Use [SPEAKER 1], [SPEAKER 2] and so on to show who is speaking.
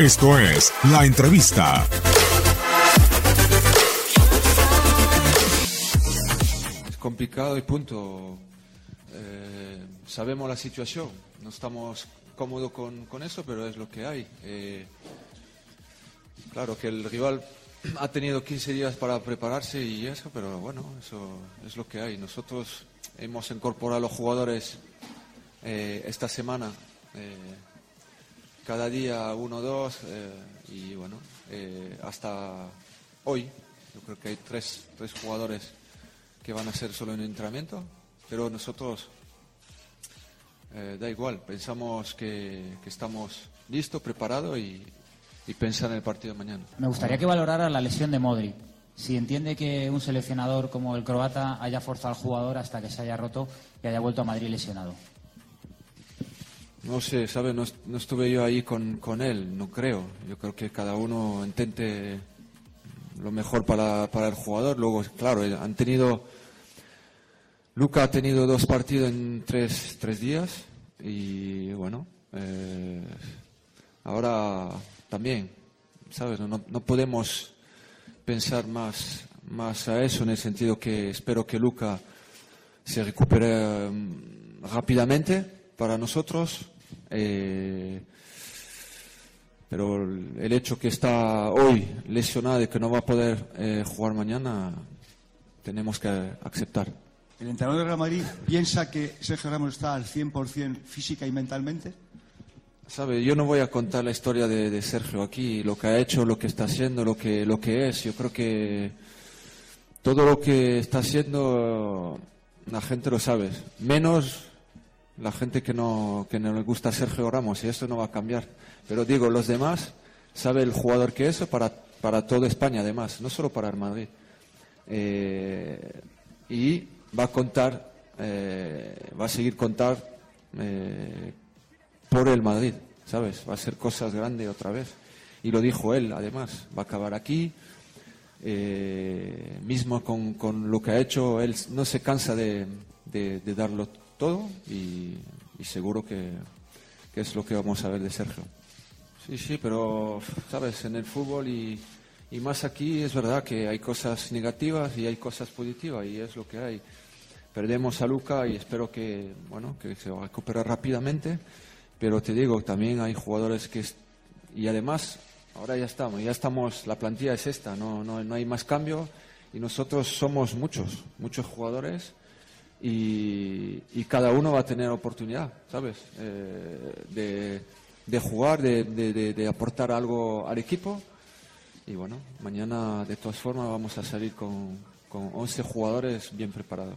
[SPEAKER 1] Esto es La Entrevista.
[SPEAKER 2] Es complicado y punto. Eh, sabemos la situación, no estamos cómodos con, eso, pero es lo que hay. Eh, claro que el rival ha tenido 15 días para prepararse y eso, pero bueno, eso es lo que hay. Nosotros hemos incorporado a los jugadores eh, esta semana, cada día uno o dos, eh, y bueno, eh, hasta hoy, yo creo que hay tres, tres jugadores que van a hacer solo un entrenamiento, pero nosotros eh, da igual, pensamos que, estamos listos, preparados y, y pensar en el partido de mañana.
[SPEAKER 3] Me gustaría que valorara la lesión de Modric. Si entiende que un seleccionador como el croata haya forzado al jugador hasta que se haya roto y haya vuelto a Madrid lesionado.
[SPEAKER 2] No sé, ¿sabe? No, no estuve yo ahí con, con él, no creo. Yo creo que cada uno intente lo mejor para, para el jugador. Luego, claro, eh, han tenido. Luca ha tenido dos partidos en tres, tres días y bueno, eh, ahora también, ¿sabes? No, no- podemos pensar más, más a eso en el sentido que espero que Luca se recupere mm, rápidamente para nosotros. Eh, pero el hecho que está hoy lesionado y que no va a poder eh, jugar mañana, tenemos que aceptar.
[SPEAKER 4] ¿El entrenador del Real Madrid piensa que Sergio Ramos está al 100% física y mentalmente?
[SPEAKER 2] Sabe, yo no voy a contar la historia de, de Sergio aquí, lo que ha hecho, lo que está haciendo, lo que, lo que es. Yo creo que todo lo que está haciendo la gente lo sabe, menos la gente que no, que no le gusta Sergio Ramos, y eso no va a cambiar. Pero digo, los demás sabe el jugador que es para, para toda España, además, no solo para el Madrid. Eh, y va a contar, eh, va a seguir contar eh, por el Madrid, ¿sabes? Va a ser cosas grandes otra vez. Y lo dijo él, además, va a acabar aquí. eh, mismo con, con lo que ha hecho, él no se cansa de, de- de darlo todo y, y seguro que, que es lo que vamos a ver de Sergio. Sí, sí, pero, ¿sabes? En el fútbol y, y más aquí es verdad que hay cosas negativas y hay cosas positivas y es lo que hay. Perdemos a Luca y espero que, bueno, que se recuperar rápidamente, pero te digo, también hay jugadores que... Y además, ahora ya estamos, ya estamos, la plantilla es esta, no, no, no hay más cambio y nosotros somos muchos, muchos jugadores y, cada uno va a tener oportunidad, ¿sabes? Eh, de, jugar, de aportar algo al equipo. Y bueno, mañana de todas formas vamos a salir con, con 11 jugadores bien preparados.